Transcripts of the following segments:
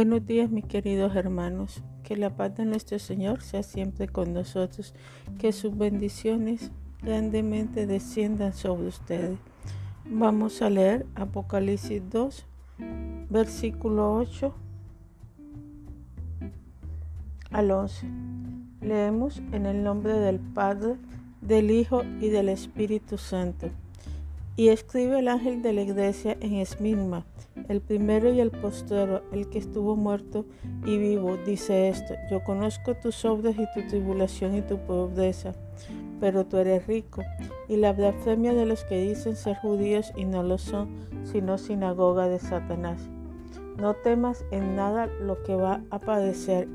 Buenos días mis queridos hermanos, que la paz de nuestro Señor sea siempre con nosotros, que sus bendiciones grandemente desciendan sobre ustedes. Vamos a leer Apocalipsis 2, versículo 8 al 11. Leemos en el nombre del Padre, del Hijo y del Espíritu Santo. Y escribe el ángel de la iglesia en Esmirna el primero y el postero, el que estuvo muerto y vivo, dice esto, yo conozco tus obras y tu tribulación y tu pobreza, pero tú eres rico, y la blasfemia de los que dicen ser judíos y no lo son, sino sinagoga de Satanás. No temas en nada lo que va a padecer.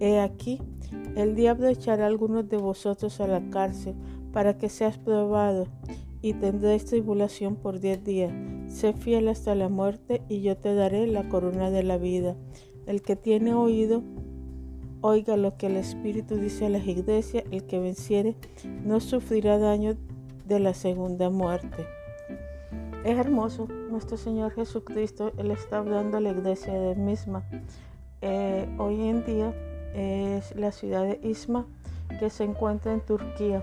He aquí, el diablo echará a algunos de vosotros a la cárcel para que seas probado y tendréis tribulación por diez días. Sé fiel hasta la muerte y yo te daré la corona de la vida. El que tiene oído, oiga lo que el Espíritu dice a las iglesias. El que venciere no sufrirá daño de la segunda muerte. Es hermoso, nuestro Señor Jesucristo, Él está hablando a la iglesia de misma. Eh, hoy en día es la ciudad de Isma que se encuentra en Turquía.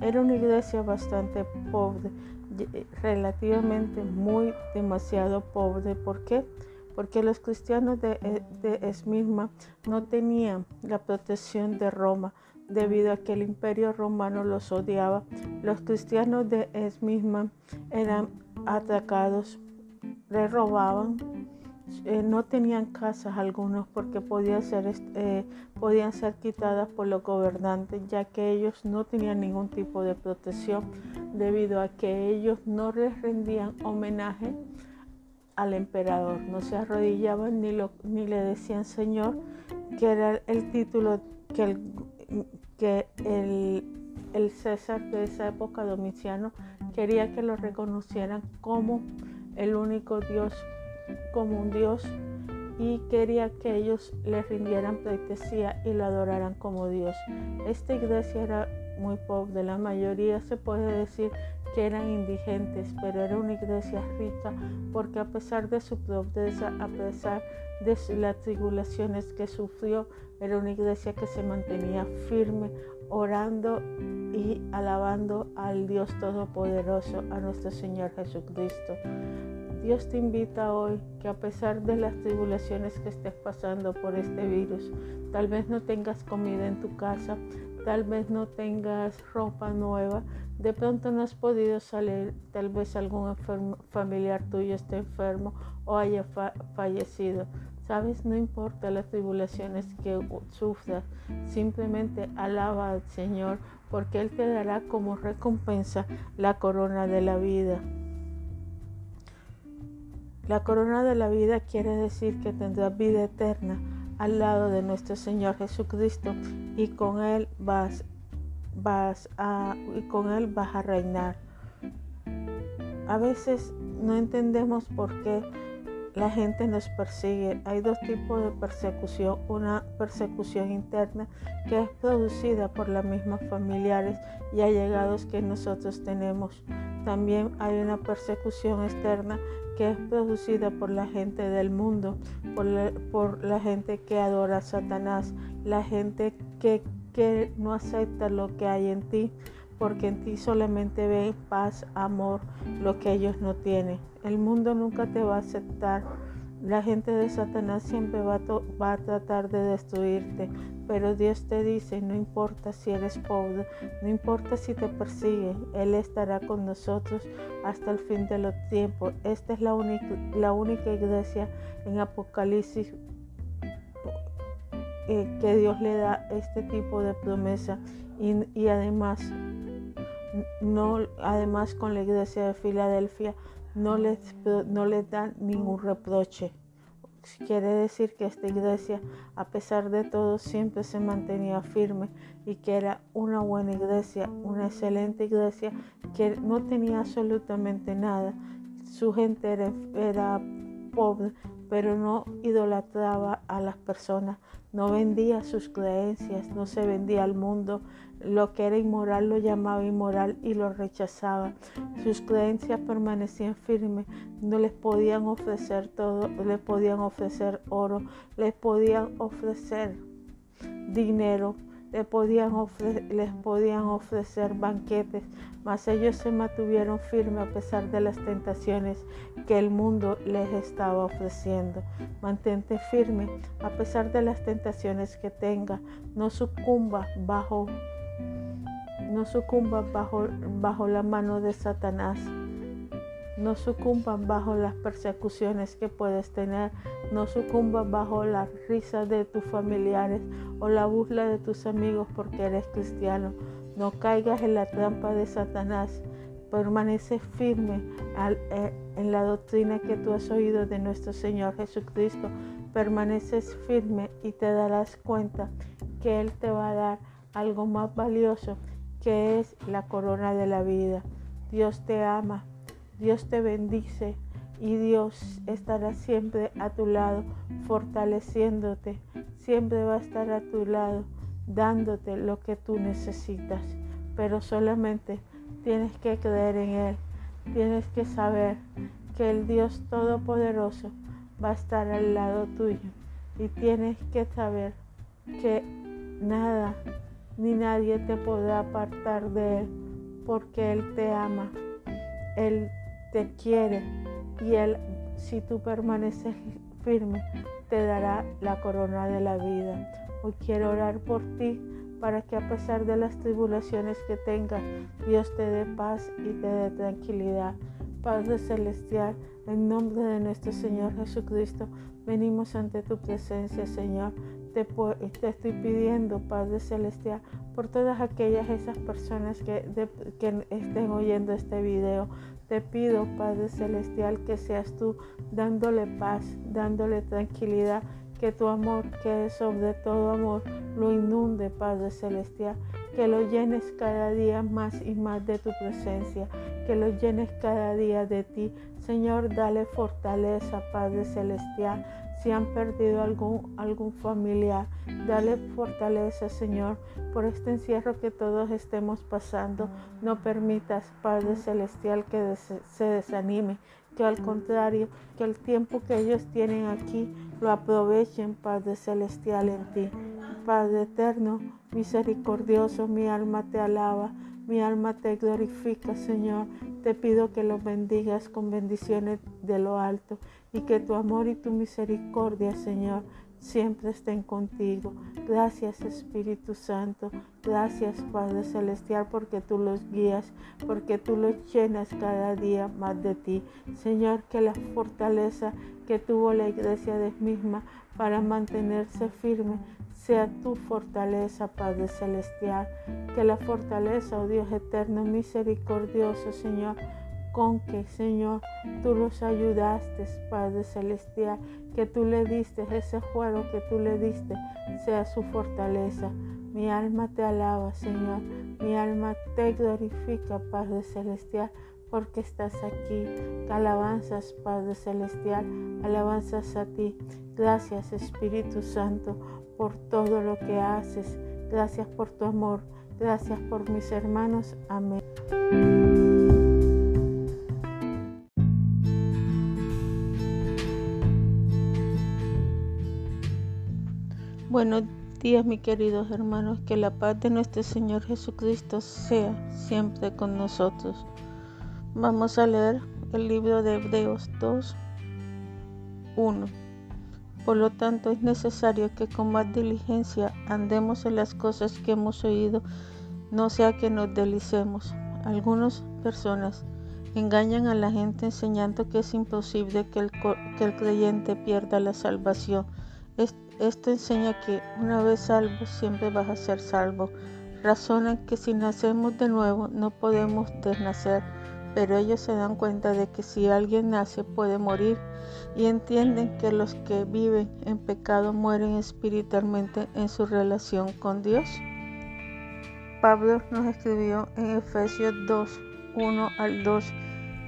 Era una iglesia bastante pobre, relativamente muy demasiado pobre. ¿Por qué? Porque los cristianos de, eh, de Esmirna no tenían la protección de Roma debido a que el imperio romano los odiaba. Los cristianos de Esmirna eran atacados, les robaban, eh, no tenían casas algunos porque podían ser, eh, podían ser quitadas por los gobernantes, ya que ellos no tenían ningún tipo de protección debido a que ellos no les rendían homenaje al emperador, no se arrodillaban ni, ni le decían Señor, que era el título que el, que el, el César de esa época, Domiciano, quería que lo reconocieran como el único Dios como un Dios y quería que ellos le rindieran pleitesía y lo adoraran como Dios. Esta iglesia era muy pobre, la mayoría se puede decir que eran indigentes, pero era una iglesia rica porque a pesar de su pobreza, a pesar de las tribulaciones que sufrió, era una iglesia que se mantenía firme, orando y alabando al Dios Todopoderoso, a nuestro Señor Jesucristo. Dios te invita hoy que a pesar de las tribulaciones que estés pasando por este virus, tal vez no tengas comida en tu casa, tal vez no tengas ropa nueva, de pronto no has podido salir, tal vez algún familiar tuyo esté enfermo o haya fallecido. Sabes, no importa las tribulaciones que sufras, simplemente alaba al Señor porque Él te dará como recompensa la corona de la vida. La corona de la vida quiere decir que tendrás vida eterna al lado de nuestro Señor Jesucristo y con Él vas, vas a, y con Él vas a reinar. A veces no entendemos por qué la gente nos persigue. Hay dos tipos de persecución. Una persecución interna que es producida por las mismas familiares y allegados que nosotros tenemos. También hay una persecución externa que es producida por la gente del mundo, por la, gente que adora a Satanás, la gente que, no acepta lo que hay en ti, porque en ti solamente ve paz, amor, lo que ellos no tienen. El mundo nunca te va a aceptar la gente de Satanás siempre va a, tratar de destruirte, pero Dios te dice, no importa si eres pobre, no importa si te persigue, Él estará con nosotros hasta el fin de los tiempos. Esta es la única, la única iglesia en Apocalipsis eh, que Dios le da este tipo de promesa y, además no además con la iglesia de Filadelfia no les, no les dan ningún reproche. Quiere decir que esta iglesia, a pesar de todo, siempre se mantenía firme y que era una buena iglesia, una excelente iglesia que no tenía absolutamente nada. Su gente era, era pobre, pero no idolatraba a las personas, no vendía sus creencias, no se vendía al mundo. Lo que era inmoral lo llamaba inmoral y lo rechazaba. Sus creencias permanecían firmes, no les podían ofrecer todo, les podían ofrecer oro, les podían ofrecer dinero, podían, les podían ofrecer banquetes, mas ellos se mantuvieron firmes a pesar de las tentaciones que el mundo les estaba ofreciendo. Mantente firme a pesar de las tentaciones que tenga, no sucumba bajo no bajo, bajo la mano de Satanás. No sucumban bajo las persecuciones que puedes tener. No sucumban bajo la risa de tus familiares o la burla de tus amigos porque eres cristiano. No caigas en la trampa de Satanás. Permanece firme eh, en la doctrina que tú has oído de nuestro Señor Jesucristo. Permaneces firme y te darás cuenta que Él te va a dar algo más valioso que es la corona de la vida. Dios te ama Dios te bendice y Dios estará siempre a tu lado, fortaleciéndote. Siempre va a estar a tu lado, dándote lo que tú necesitas. Pero solamente tienes que creer en Él. Tienes que saber que el Dios Todopoderoso va a estar al lado tuyo. Y tienes que saber que nada ni nadie te podrá apartar de Él, porque Él te ama. Él te quiere y Él, si tú permaneces firme, te dará la corona de la vida. Hoy quiero orar por ti para que a pesar de las tribulaciones que tengas, Dios te dé paz y te dé tranquilidad. Padre Celestial, en nombre de nuestro Señor Jesucristo, venimos ante tu presencia, Señor. Te, te estoy pidiendo, Padre Celestial, por todas aquellas esas personas que, que estén oyendo este video. Te pido, Padre Celestial, que seas tú dándole paz, dándole tranquilidad, que tu amor, que es sobre todo amor, lo inunde, Padre Celestial, que lo llenes cada día más y más de tu presencia, que lo llenes cada día de ti. Señor, dale fortaleza, Padre Celestial si han perdido algún, algún familiar, dale fortaleza, Señor, por este encierro que todos estemos pasando. No permitas, Padre Celestial, que se desanime, que al contrario, que el tiempo que ellos tienen aquí lo aprovechen, Padre Celestial, en ti. Padre eterno, misericordioso, mi alma te alaba. Mi alma te glorifica, Señor. Te pido que los bendigas con bendiciones de lo alto y que tu amor y tu misericordia, Señor, siempre estén contigo. Gracias Espíritu Santo. Gracias Padre Celestial porque tú los guías, porque tú los llenas cada día más de ti. Señor, que la fortaleza que tuvo la iglesia de misma para mantenerse firme sea tu fortaleza, Padre Celestial. Que la fortaleza, oh Dios eterno, misericordioso, Señor, con que, Señor, tú los ayudaste, Padre Celestial, que tú le diste ese juego que tú le diste, sea su fortaleza. Mi alma te alaba, Señor. Mi alma te glorifica, Padre Celestial, porque estás aquí. Alabanzas, Padre Celestial, alabanzas a ti. Gracias, Espíritu Santo por todo lo que haces. Gracias por tu amor. Gracias por mis hermanos. Amén. Buenos días, mis queridos hermanos. Que la paz de nuestro Señor Jesucristo sea siempre con nosotros. Vamos a leer el libro de Hebreos 2, 1. Por lo tanto, es necesario que con más diligencia andemos en las cosas que hemos oído, no sea que nos delicemos. Algunas personas engañan a la gente enseñando que es imposible que el, creyente pierda la salvación. Enseña que una vez salvo, siempre vas a ser salvo. Razonan que si nacemos de nuevo no podemos desnacer pero ellos se dan cuenta de que si alguien nace puede morir y entienden que los que viven en pecado mueren espiritualmente en su relación con Dios. Pablo nos escribió en Efesios 2, 1 al 2,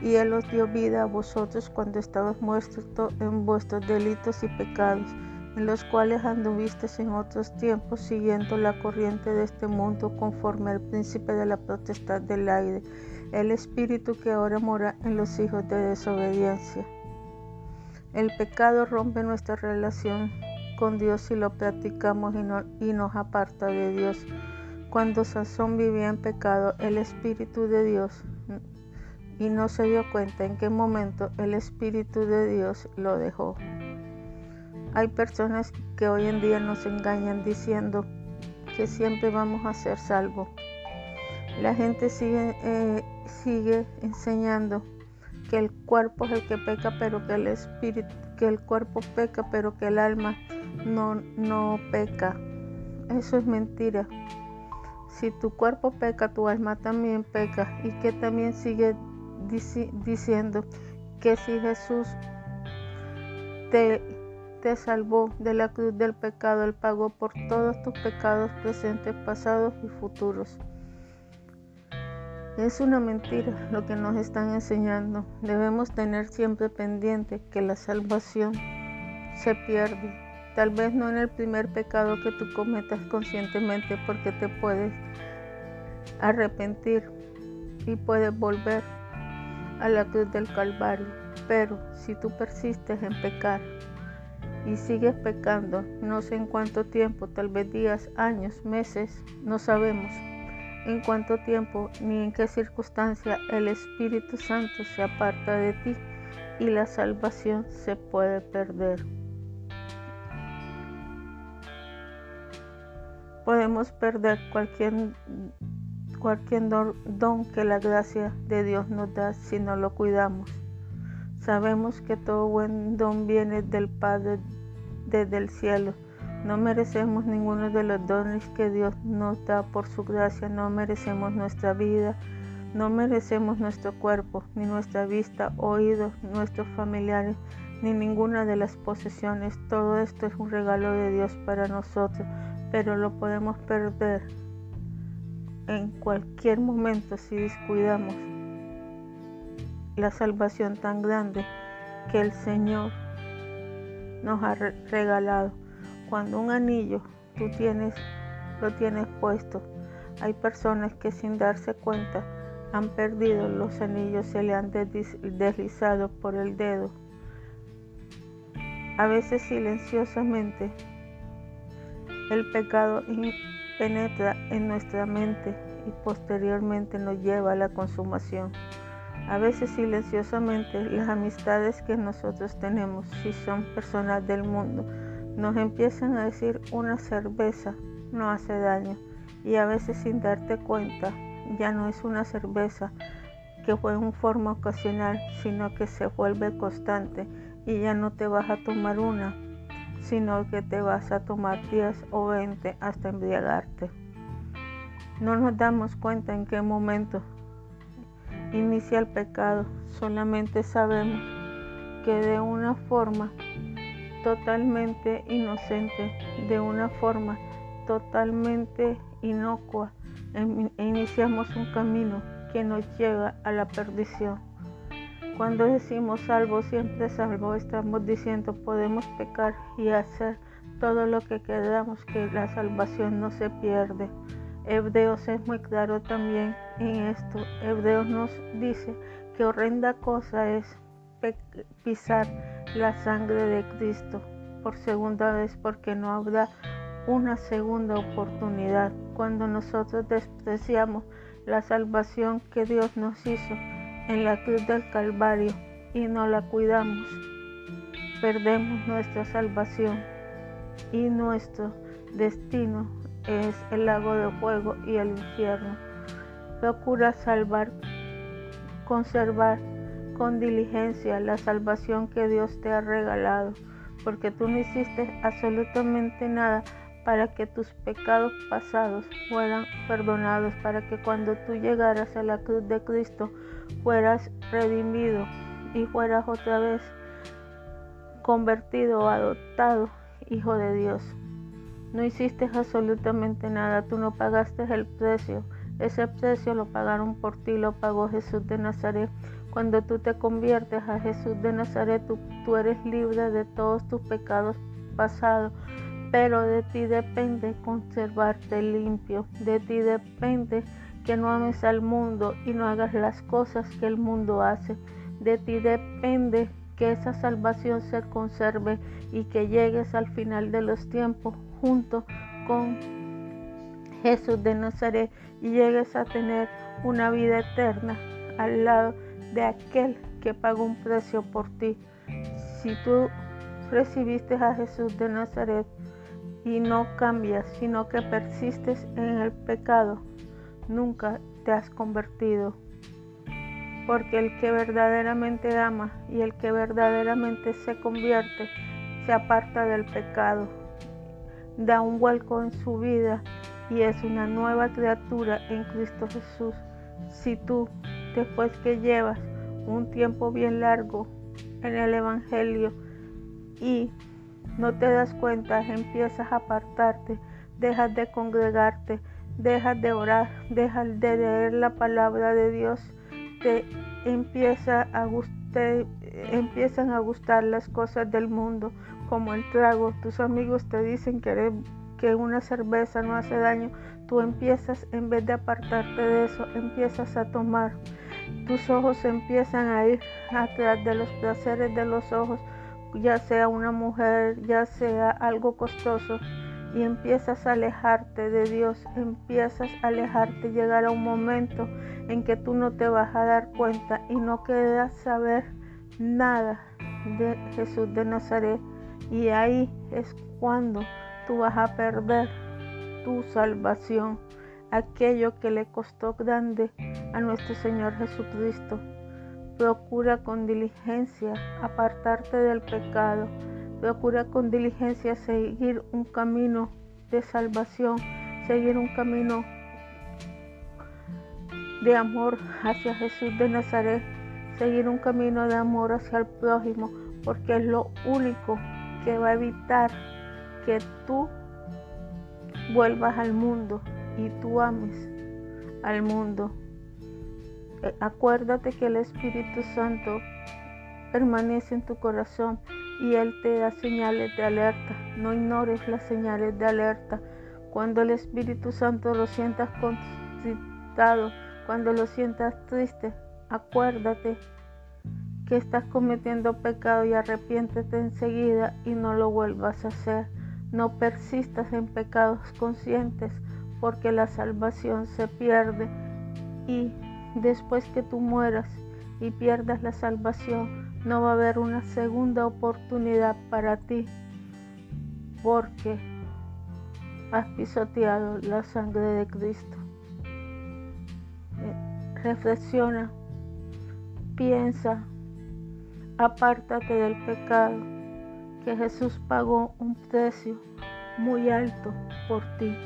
y Él os dio vida a vosotros cuando estabas muertos en vuestros delitos y pecados, en los cuales anduvisteis en otros tiempos siguiendo la corriente de este mundo conforme al príncipe de la potestad del aire, el espíritu que ahora mora en los hijos de desobediencia. El pecado rompe nuestra relación con Dios si lo practicamos y, y nos aparta de Dios. Cuando Sansón vivía en pecado, el Espíritu de Dios y no se dio cuenta en qué momento el Espíritu de Dios lo dejó. Hay personas que hoy en día nos engañan diciendo que siempre vamos a ser salvos. La gente sigue, eh, sigue enseñando que el cuerpo es el que peca, pero que el espíritu, que el cuerpo peca, pero que el alma no, no peca. Eso es mentira. Si tu cuerpo peca, tu alma también peca. Y que también sigue diciendo que si Jesús te, te salvó de la cruz del pecado, Él pagó por todos tus pecados presentes, pasados y futuros. Es una mentira lo que nos están enseñando. Debemos tener siempre pendiente que la salvación se pierde. Tal vez no en el primer pecado que tú cometas conscientemente porque te puedes arrepentir y puedes volver a la cruz del Calvario. Pero si tú persistes en pecar y sigues pecando, no sé en cuánto tiempo, tal vez días, años, meses, no sabemos en cuánto tiempo ni en qué circunstancia el Espíritu Santo se aparta de ti y la salvación se puede perder. Podemos perder cualquier cualquier don que la gracia de Dios nos da si no lo cuidamos. Sabemos que todo buen don viene del Padre desde el cielo. No merecemos ninguno de los dones que Dios nos da por su gracia. No merecemos nuestra vida, no merecemos nuestro cuerpo, ni nuestra vista, oídos, nuestros familiares, ni ninguna de las posesiones. Todo esto es un regalo de Dios para nosotros, pero lo podemos perder en cualquier momento si descuidamos la salvación tan grande que el Señor nos ha regalado. Cuando un anillo tú tienes, lo tienes puesto, hay personas que sin darse cuenta han perdido los anillos, se le han deslizado por el dedo. A veces silenciosamente el pecado penetra en nuestra mente y posteriormente nos lleva a la consumación. A veces silenciosamente las amistades que nosotros tenemos, si son personas del mundo, nos empiezan a decir una cerveza no hace daño y a veces sin darte cuenta ya no es una cerveza que fue en forma ocasional, sino que se vuelve constante y ya no te vas a tomar una, sino que te vas a tomar 10 o 20 hasta embriagarte. No nos damos cuenta en qué momento inicia el pecado, solamente sabemos que de una forma totalmente inocente, de una forma totalmente inocua, em, iniciamos un camino que nos lleva a la perdición. Cuando decimos salvo, siempre salvo, estamos diciendo podemos pecar y hacer todo lo que queramos, que la salvación no se pierde. Hebreos es muy claro también en esto. Hebreos nos dice que horrenda cosa es pisar la sangre de Cristo por segunda vez porque no habrá una segunda oportunidad cuando nosotros despreciamos la salvación que Dios nos hizo en la cruz del Calvario y no la cuidamos, perdemos nuestra salvación y nuestro destino es el lago de fuego y el infierno. Procura salvar, conservar con diligencia la salvación que Dios te ha regalado, porque tú no hiciste absolutamente nada para que tus pecados pasados fueran perdonados, para que cuando tú llegaras a la cruz de Cristo fueras redimido y fueras otra vez convertido, adoptado, hijo de Dios. No hiciste absolutamente nada, tú no pagaste el precio. Ese precio lo pagaron por ti, lo pagó Jesús de Nazaret. Cuando tú te conviertes a Jesús de Nazaret, tú, eres libre de todos tus pecados pasados pero de ti depende conservarte limpio, de ti depende que no ames al mundo y no hagas las cosas que el mundo hace, de ti depende que esa salvación se conserve y que llegues al final de los tiempos junto con Jesús de Nazaret y llegues a tener una vida eterna al lado de aquel que pagó un precio por ti. Si tú recibiste a Jesús de Nazaret, y no cambias, sino que persistes en el pecado, nunca te has convertido. Porque el que verdaderamente ama y el que verdaderamente se convierte, se aparta del pecado, da un vuelco en su vida y es una nueva criatura en Cristo Jesús. Si tú, después que llevas un tiempo bien largo en el Evangelio y no te das cuenta, empiezas a apartarte, dejas de congregarte, dejas de orar, dejas de leer la palabra de Dios, te empieza a empiezan a gustar las cosas del mundo, como el trago. Tus amigos te dicen que, una cerveza no hace daño. Tú empiezas, en vez de apartarte de eso, empiezas a tomar. Tus ojos empiezan a ir atrás de los placeres de los ojos ya sea una mujer, ya sea algo costoso, y empiezas a alejarte de Dios, empiezas a alejarte, llegar a un momento en que tú no te vas a dar cuenta y no quedas saber nada de Jesús de Nazaret. Y ahí es cuando tú vas a perder tu salvación, aquello que le costó grande a nuestro Señor Jesucristo. Procura con diligencia apartarte del pecado. Procura con diligencia seguir un camino de salvación, seguir un camino de amor hacia Jesús de Nazaret, seguir un camino de amor hacia el prójimo, porque es lo único que va a evitar que tú vuelvas al mundo y tú ames al mundo. Eh, acuérdate que el Espíritu Santo permanece en tu corazón y Él te da señales de alerta. No ignores las señales de alerta. Cuando el Espíritu Santo lo sientas contristado, cuando lo sientas triste, acuérdate que estás cometiendo pecado y arrepiéntete enseguida y no lo vuelvas a hacer. No persistas en pecados conscientes porque la salvación se pierde y después que tú mueras y pierdas la salvación, no va a haber una segunda oportunidad para ti porque has pisoteado la sangre de Cristo. Eh, reflexiona, piensa, apártate del pecado, que Jesús pagó un precio muy alto por ti.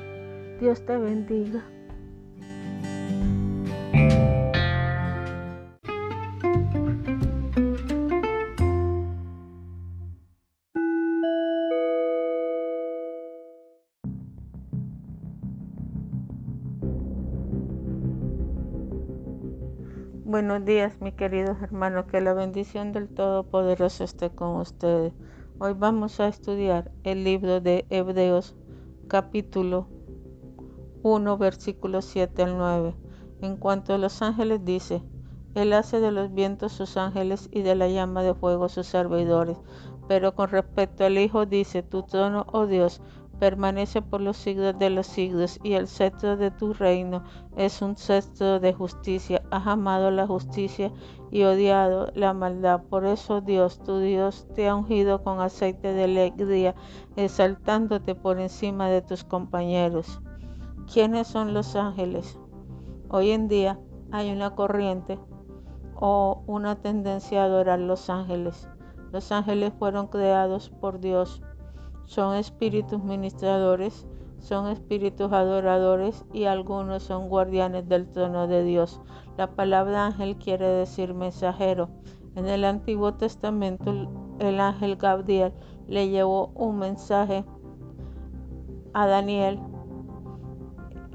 Dios te bendiga. Buenos días, mis queridos hermanos, que la bendición del Todopoderoso esté con ustedes. Hoy vamos a estudiar el libro de Hebreos capítulo 1, versículos 7 al 9. En cuanto a los ángeles dice, Él hace de los vientos sus ángeles y de la llama de fuego sus servidores. Pero con respecto al Hijo dice, Tu trono, oh Dios, permanece por los siglos de los siglos, y el cetro de tu reino es un cetro de justicia. Has amado la justicia y odiado la maldad. Por eso Dios, tu Dios, te ha ungido con aceite de alegría, exaltándote por encima de tus compañeros. ¿Quiénes son los ángeles? Hoy en día hay una corriente o una tendencia a adorar los ángeles. Los ángeles fueron creados por Dios son espíritus ministradores, son espíritus adoradores y algunos son guardianes del trono de Dios. La palabra ángel quiere decir mensajero. En el Antiguo Testamento el ángel Gabriel le llevó un mensaje a Daniel.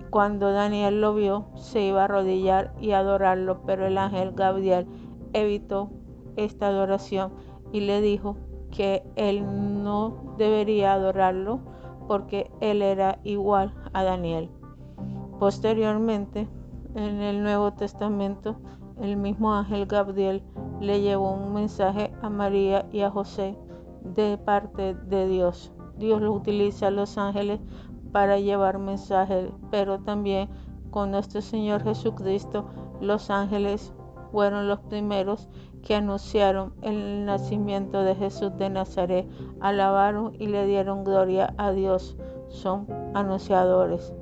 Cuando Daniel lo vio, se iba a arrodillar y adorarlo, pero el ángel Gabriel evitó esta adoración y le dijo que él no debería adorarlo porque él era igual a Daniel. Posteriormente, en el Nuevo Testamento, el mismo ángel Gabriel le llevó un mensaje a María y a José de parte de Dios. Dios lo utiliza a los ángeles para llevar mensajes, pero también con nuestro Señor Jesucristo, los ángeles fueron los primeros que anunciaron el nacimiento de Jesús de Nazaret, alabaron y le dieron gloria a Dios. Son anunciadores.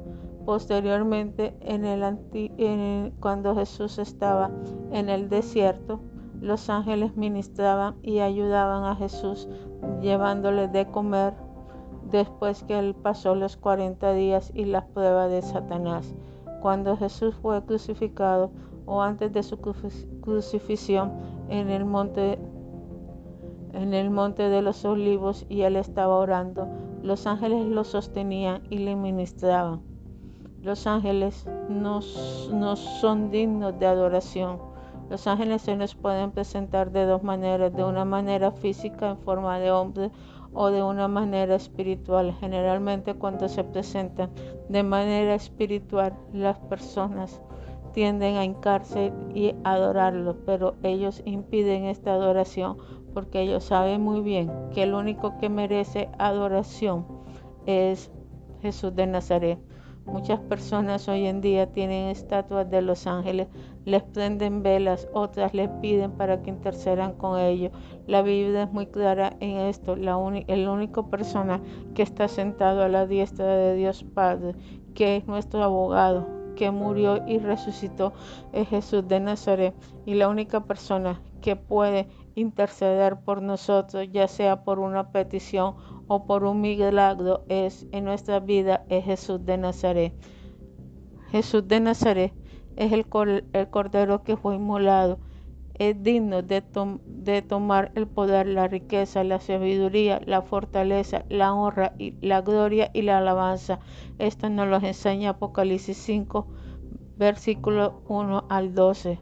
Posteriormente, en el, cuando Jesús estaba en el desierto, los ángeles ministraban y ayudaban a Jesús, llevándole de comer después que él pasó los 40 días y las pruebas de Satanás. Cuando Jesús fue crucificado o antes de su crucifixión en el monte en el monte de los olivos y él estaba orando, los ángeles lo sostenían y le ministraban. Los ángeles no, son dignos de adoración. Los ángeles se nos pueden presentar de dos maneras, de una manera física en forma de hombre o de una manera espiritual. Generalmente cuando se presentan de manera espiritual, las personas tienden a hincarse y adorarlo, pero ellos impiden esta adoración porque ellos saben muy bien que el único que merece adoración es Jesús de Nazaret. Muchas personas hoy en día tienen estatuas de los ángeles, les prenden velas, otras les piden para que intercedan con ellos. La Biblia es muy clara en esto. La el único persona que está sentado a la diestra de Dios Padre, que es nuestro abogado, que murió y resucitó, es Jesús de Nazaret. Y la única persona que puede interceder por nosotros, ya sea por una petición o por un milagro es en nuestra vida es Jesús de Nazaret. Jesús de Nazaret es el, cordero que fue inmolado. Es digno de, de tomar el poder, la riqueza, la sabiduría, la fortaleza, la honra, y la gloria y la alabanza. Esto nos lo enseña Apocalipsis 5, versículo 1 al 12.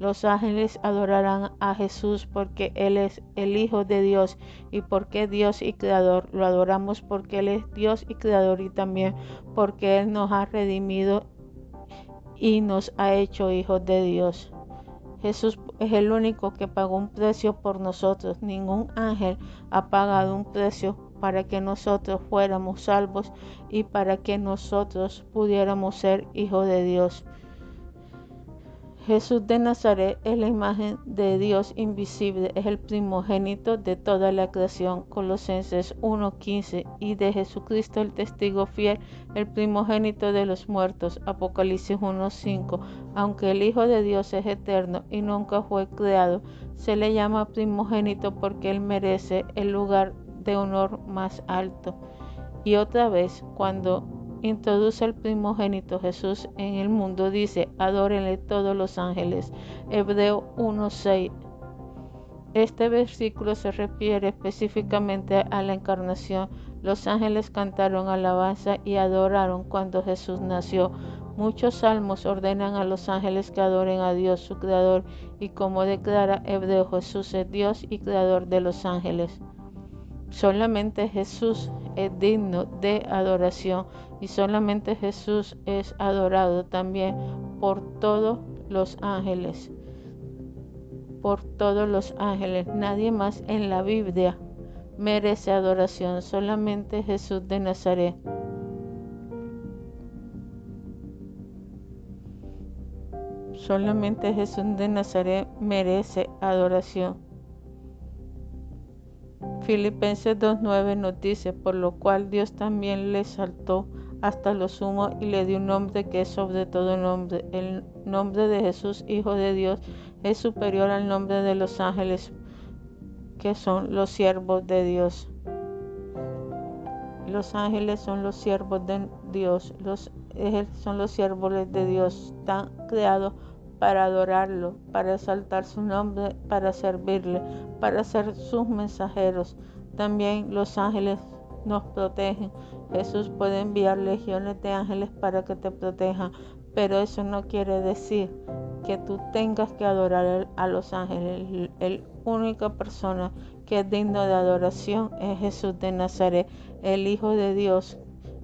Los ángeles adorarán a Jesús porque Él es el Hijo de Dios y porque Dios y Creador. Lo adoramos porque Él es Dios y Creador y también porque Él nos ha redimido y nos ha hecho hijos de Dios. Jesús es el único que pagó un precio por nosotros. Ningún ángel ha pagado un precio para que nosotros fuéramos salvos y para que nosotros pudiéramos ser hijos de Dios. Jesús de Nazaret es la imagen de Dios invisible, es el primogénito de toda la creación, Colosenses 1.15, y de Jesucristo el testigo fiel, el primogénito de los muertos, Apocalipsis 1.5. Aunque el Hijo de Dios es eterno y nunca fue creado, se le llama primogénito porque él merece el lugar de honor más alto. Y otra vez, cuando introduce al primogénito Jesús en el mundo, dice, adórenle todos los ángeles. Hebreo 1.6. Este versículo se refiere específicamente a la encarnación. Los ángeles cantaron alabanza y adoraron cuando Jesús nació. Muchos salmos ordenan a los ángeles que adoren a Dios, su creador, y como declara Hebreo, Jesús es Dios y creador de los ángeles. Solamente Jesús es digno de adoración y solamente Jesús es adorado también por todos los ángeles. Por todos los ángeles. Nadie más en la Biblia merece adoración, solamente Jesús de Nazaret. Solamente Jesús de Nazaret merece adoración. Filipenses 2.9 nos dice, por lo cual Dios también le saltó hasta lo sumo y le dio un nombre que es sobre todo nombre. El nombre de Jesús, Hijo de Dios, es superior al nombre de los ángeles, que son los siervos de Dios. Los ángeles son los siervos de Dios, los son los siervos de Dios, están creados para adorarlo, para exaltar su nombre, para servirle, para ser sus mensajeros. También los ángeles nos protegen. Jesús puede enviar legiones de ángeles para que te protejan, pero eso no quiere decir que tú tengas que adorar a los ángeles. La única persona que es digno de adoración es Jesús de Nazaret, el Hijo de Dios.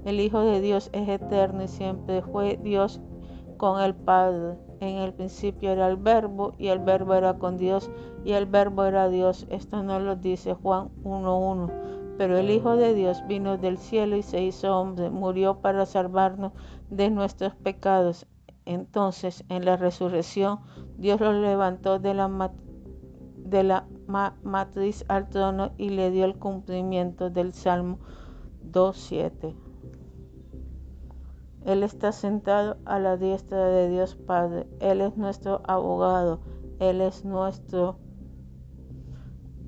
El Hijo de Dios es eterno y siempre fue Dios con el Padre. En el principio era el verbo y el verbo era con Dios y el verbo era Dios. Esto no lo dice Juan 1.1. Pero el Hijo de Dios vino del cielo y se hizo hombre, murió para salvarnos de nuestros pecados. Entonces, en la resurrección, Dios lo levantó de la, matriz al trono y le dio el cumplimiento del Salmo 2.7. Él está sentado a la diestra de Dios Padre. Él es nuestro abogado. Él es nuestro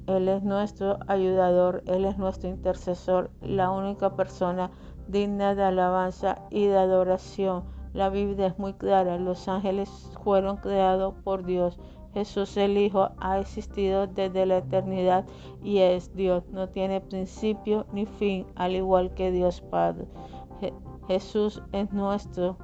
Él es nuestro ayudador, Él es nuestro intercesor, la única persona digna de alabanza y de adoración. La Biblia es muy clara, los ángeles fueron creados por Dios. Jesús el Hijo ha existido desde la eternidad y es Dios, no tiene principio ni fin, al igual que Dios Padre. Jesús es nuestro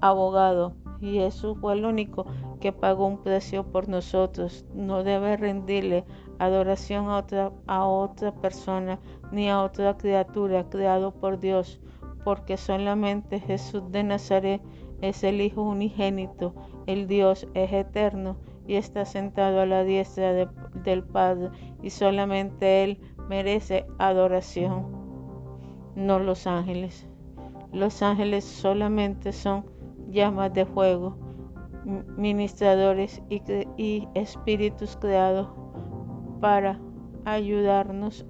abogado y Jesús fue el único que pagó un precio por nosotros. No debe rendirle adoración a otra, a otra persona ni a otra criatura creado por Dios, porque solamente Jesús de Nazaret es el Hijo unigénito, el Dios es eterno y está sentado a la diestra del Padre y solamente Él merece adoración, no los ángeles. Los ángeles solamente son llamas de fuego, ministradores y, espíritus creados para ayudarnos,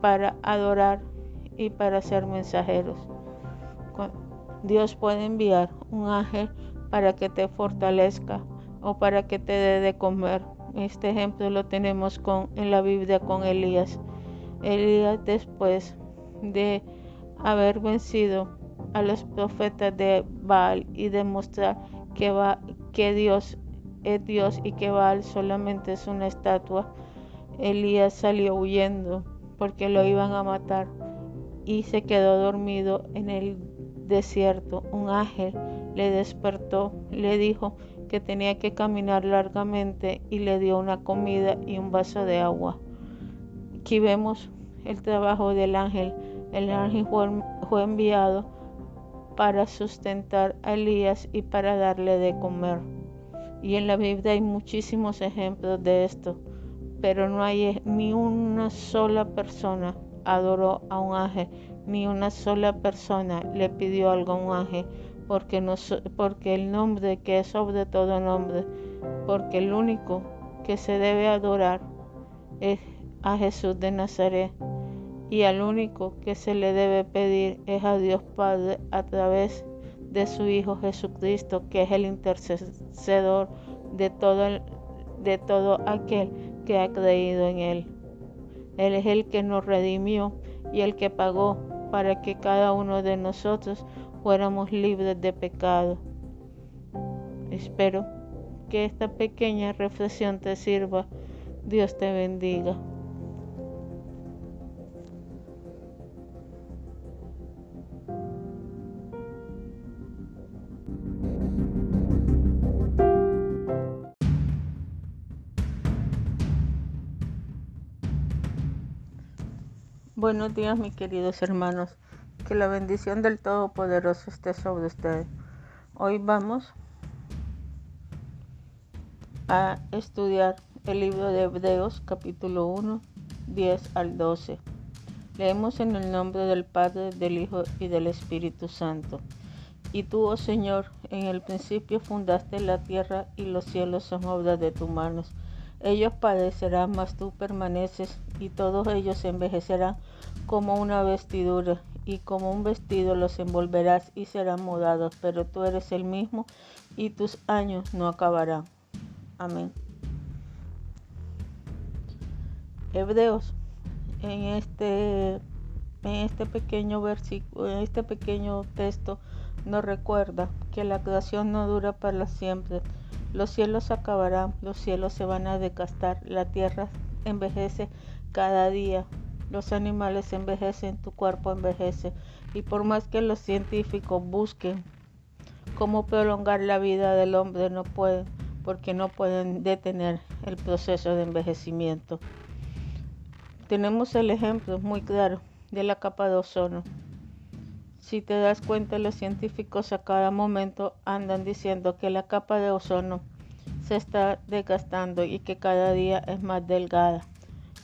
para adorar y para ser mensajeros. Dios puede enviar un ángel para que te fortalezca o para que te dé de comer. Este ejemplo lo tenemos con, en la Biblia con Elías. Elías después de haber vencido a los profetas de Baal y demostrar que, va, que Dios es Dios y que Baal solamente es una estatua, Elías salió huyendo porque lo iban a matar y se quedó dormido en el desierto. Un ángel le despertó, le dijo que tenía que caminar largamente y le dio una comida y un vaso de agua. Aquí vemos el trabajo del ángel el ángel fue enviado para sustentar a Elías y para darle de comer. Y en la Biblia hay muchísimos ejemplos de esto, pero no hay ni una sola persona adoró a un ángel, ni una sola persona le pidió algo a un ángel, porque, no, porque el nombre que es sobre todo nombre, porque el único que se debe adorar es a Jesús de Nazaret y al único que se le debe pedir es a Dios Padre a través de su Hijo Jesucristo, que es el intercedor de todo, de todo aquel que ha creído en Él. Él es el que nos redimió y el que pagó para que cada uno de nosotros fuéramos libres de pecado. Espero que esta pequeña reflexión te sirva. Dios te bendiga. Buenos días mis queridos hermanos, que la bendición del Todopoderoso esté sobre ustedes. Hoy vamos a estudiar el libro de Hebreos capítulo 1, 10 al 12. Leemos en el nombre del Padre, del Hijo y del Espíritu Santo. Y tú, oh Señor, en el principio fundaste la tierra y los cielos son obras de tus manos. Ellos padecerán, mas tú permaneces, y todos ellos envejecerán como una vestidura, y como un vestido los envolverás y serán mudados, pero tú eres el mismo y tus años no acabarán. Amén. Hebreos, en este, en este pequeño versículo, en este pequeño texto, nos recuerda que la creación no dura para siempre. Los cielos acabarán, los cielos se van a decastar, la tierra envejece cada día, los animales envejecen, tu cuerpo envejece. Y por más que los científicos busquen cómo prolongar la vida del hombre no pueden, porque no pueden detener el proceso de envejecimiento. Tenemos el ejemplo muy claro de la capa de ozono. Si te das cuenta, los científicos a cada momento andan diciendo que la capa de ozono se está desgastando y que cada día es más delgada.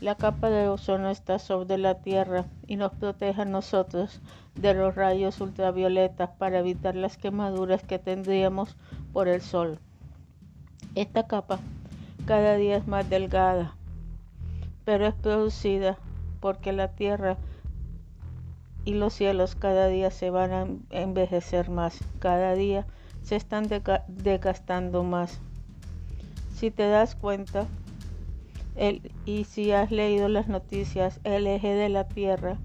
La capa de ozono está sobre la Tierra y nos protege a nosotros de los rayos ultravioletas para evitar las quemaduras que tendríamos por el sol. Esta capa cada día es más delgada, pero es producida porque la Tierra y los cielos cada día se van a envejecer más, cada día se están desgastando más. Si te das cuenta, y si has leído las noticias, el eje de la Tierra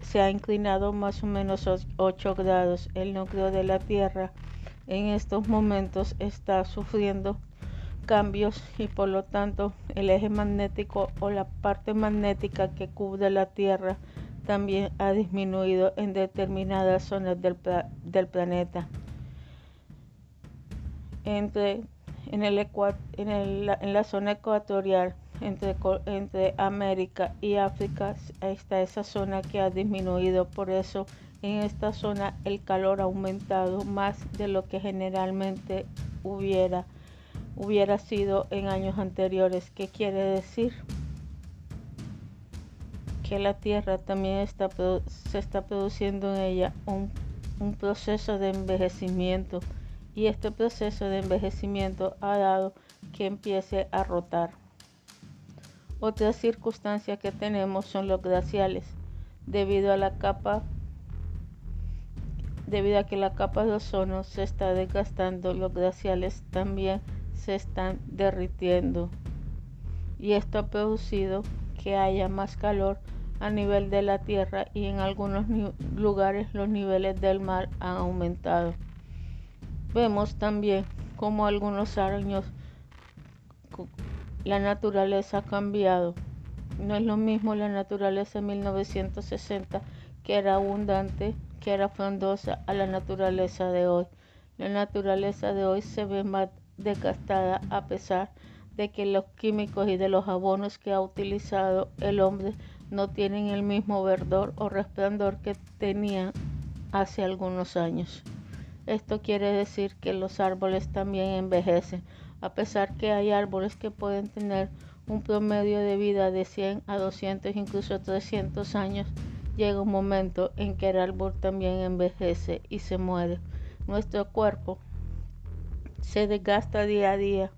se ha inclinado más o menos 8 grados. El núcleo de la Tierra en estos momentos está sufriendo cambios y por lo tanto el eje magnético o la parte magnética que cubre la Tierra también ha disminuido en determinadas zonas del, del planeta. Entre, en, el en, el, en la zona ecuatorial entre, entre América y África está esa zona que ha disminuido por eso en esta zona el calor ha aumentado más de lo que generalmente hubiera hubiera sido en años anteriores. ¿Qué quiere decir? Que la Tierra también se está produciendo en ella un, proceso de envejecimiento. Y este proceso de envejecimiento ha dado que empiece a rotar. Otra circunstancia que tenemos son los glaciales, debido a debido a que la capa de ozono se está desgastando, los glaciales también se están derritiendo. Y esto ha producido que haya más calor a nivel de la tierra y en algunos lugares los niveles del mar han aumentado. Vemos también como algunos años la naturaleza ha cambiado. No es lo mismo la naturaleza en 1960 que era abundante, que era frondosa a la naturaleza de hoy. La naturaleza de hoy se ve más desgastada a pesar de que los químicos y de los abonos que ha utilizado el hombre no tienen el mismo verdor o resplandor que tenían hace algunos años. Esto quiere decir que los árboles también envejecen, a pesar que hay árboles que pueden tener un promedio de vida de 100 a 200, incluso 300 años, llega un momento en que el árbol también envejece y se muere. Nuestro cuerpo se desgasta día a día.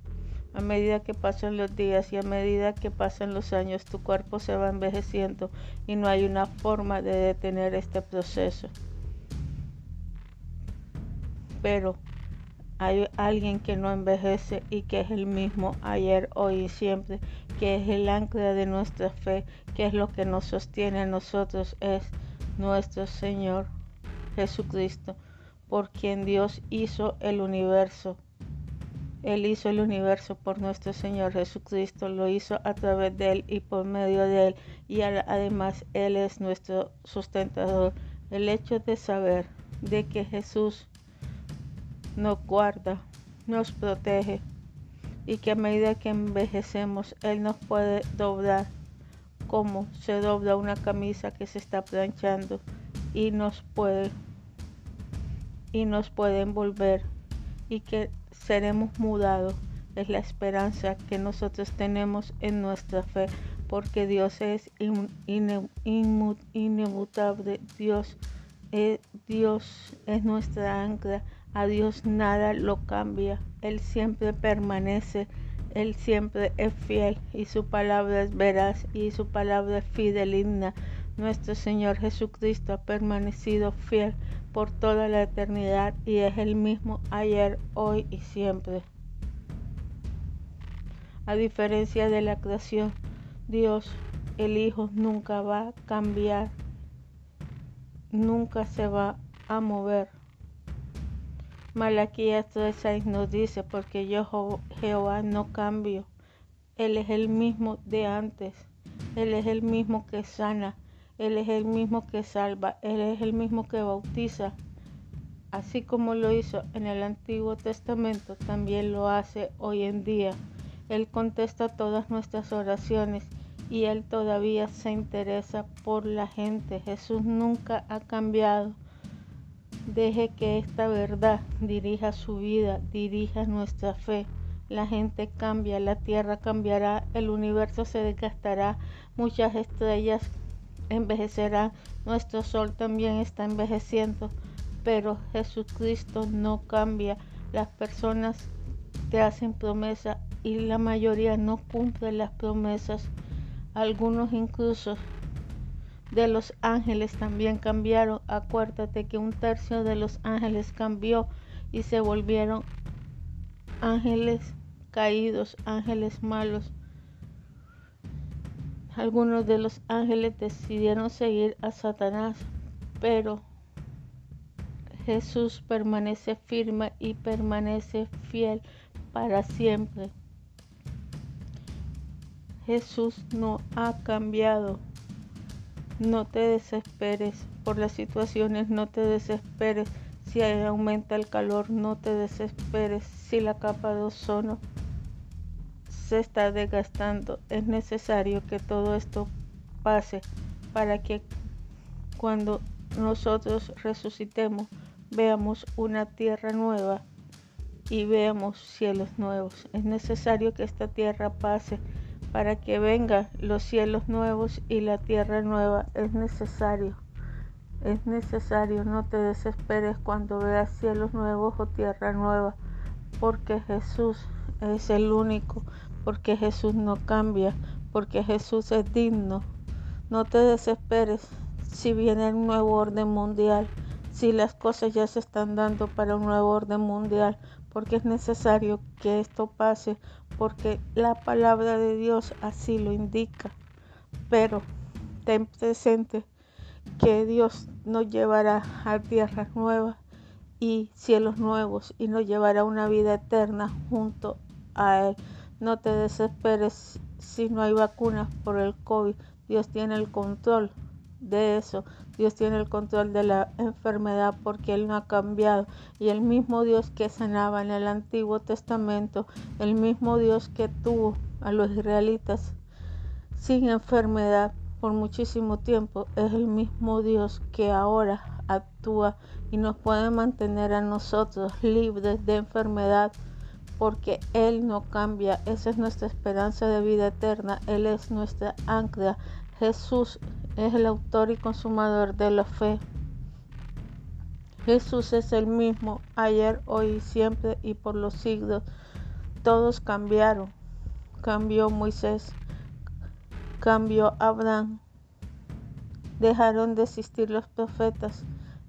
A medida que pasan los días y a medida que pasan los años, tu cuerpo se va envejeciendo y no hay una forma de detener este proceso. Pero hay alguien que no envejece y que es el mismo ayer, hoy y siempre, que es el ancla de nuestra fe, que es lo que nos sostiene a nosotros, es nuestro Señor Jesucristo, por quien Dios hizo el universo. Él hizo el universo por nuestro Señor Jesucristo, lo hizo a través de Él y por medio de Él. Y además Él es nuestro sustentador. El hecho de saber de que Jesús nos guarda, nos protege y que a medida que envejecemos Él nos puede doblar como se dobla una camisa que se está planchando y nos puede y nos envolver y que seremos mudados. Es la esperanza que nosotros tenemos en nuestra fe, porque Dios es inmutable. Dios es, Dios es nuestra ancla. A Dios nada lo cambia. Él siempre permanece. Él siempre es fiel y su palabra es veraz y su palabra es fideligna. Nuestro Señor Jesucristo ha permanecido fiel por toda la eternidad y es el mismo ayer, hoy y siempre. A diferencia de la creación, Dios, el Hijo, nunca va a cambiar, nunca se va a mover. Malaquías 3.6 nos dice, porque yo Jehová no cambio. Él es el mismo de antes. Él es el mismo que sana, él es el mismo que salva, Él es el mismo que bautiza. así como lo hizo en el Antiguo Testamento, también lo hace hoy en día. Él contesta todas nuestras oraciones y Él todavía se interesa por la gente. Jesús nunca ha cambiado. Deje que esta verdad dirija su vida, dirija nuestra fe. La gente cambia, la tierra cambiará, el universo se desgastará, muchas estrellas envejecerán, nuestro sol también está envejeciendo, pero Jesucristo no cambia. Las personas te hacen promesa y la mayoría no cumple las promesas. Algunos incluso de los ángeles también cambiaron. Acuérdate que un tercio de los ángeles cambió y se volvieron ángeles caídos, ángeles malos. Algunos de los ángeles decidieron seguir a Satanás, pero Jesús permanece firme y permanece fiel para siempre. Jesús no ha cambiado. No te desesperes por las situaciones, no te desesperes si aumenta el calor, no te desesperes si la capa de ozono se está desgastando. Es necesario que todo esto pase para que cuando nosotros resucitemos veamos una tierra nueva y veamos cielos nuevos. Es necesario que esta tierra pase para que vengan los cielos nuevos y la tierra nueva. Es necesario, es necesario, no te desesperes cuando veas cielos nuevos o tierra nueva, porque Jesús es el único, porque Jesús no cambia, porque Jesús es digno. No te desesperes si viene un nuevo orden mundial, si las cosas ya se están dando para un nuevo orden mundial, porque es necesario que esto pase, porque la palabra de Dios así lo indica. Pero ten presente que Dios nos llevará a tierras nuevas y cielos nuevos y nos llevará a una vida eterna junto a Él. No te desesperes si no hay vacunas por el COVID. Dios tiene el control de eso. Dios tiene el control de la enfermedad porque Él no ha cambiado. Y el mismo Dios que sanaba en el Antiguo Testamento, el mismo Dios que tuvo a los israelitas sin enfermedad por muchísimo tiempo, es el mismo Dios que ahora actúa y nos puede mantener a nosotros libres de enfermedad porque Él no cambia. Esa es nuestra esperanza de vida eterna. Él es nuestra ancla. Jesús es el autor y consumador de la fe. Jesús es el mismo ayer, hoy y siempre y por los siglos. Todos cambiaron. Cambió Moisés, cambió Abraham. Dejaron de existir los profetas,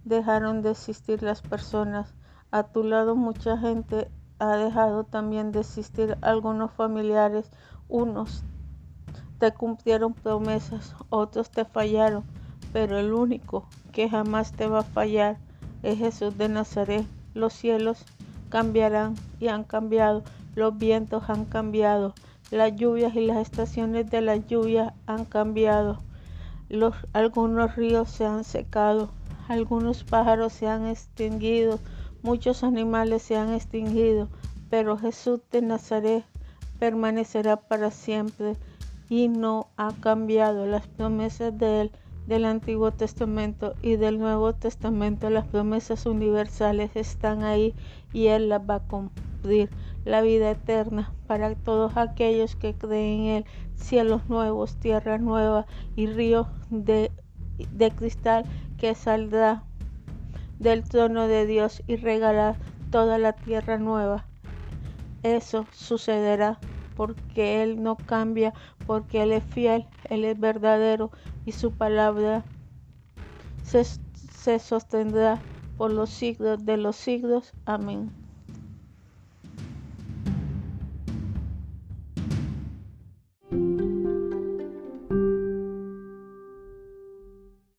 dejaron de existir las personas. A tu lado mucha gente ha dejado también de existir algunos familiares, unos te cumplieron promesas, otros te fallaron, pero el único que jamás te va a fallar es Jesús de Nazaret. Los cielos cambiarán y han cambiado, los vientos han cambiado, las lluvias y las estaciones de la lluvia han cambiado. Algunos ríos se han secado, algunos pájaros se han extinguido, muchos animales se han extinguido, pero Jesús de Nazaret permanecerá para siempre y no ha cambiado las promesas de él del Antiguo Testamento y del Nuevo Testamento. Las promesas universales están ahí y Él las va a cumplir. La vida eterna para todos aquellos que creen en Él. Cielos nuevos, tierra nueva y río de, de cristal que saldrá del trono de Dios y regalará toda la tierra nueva. Eso sucederá porque Él no cambia, porque Él es fiel, Él es verdadero y su palabra se, se sostendrá por los siglos de los siglos. Amén.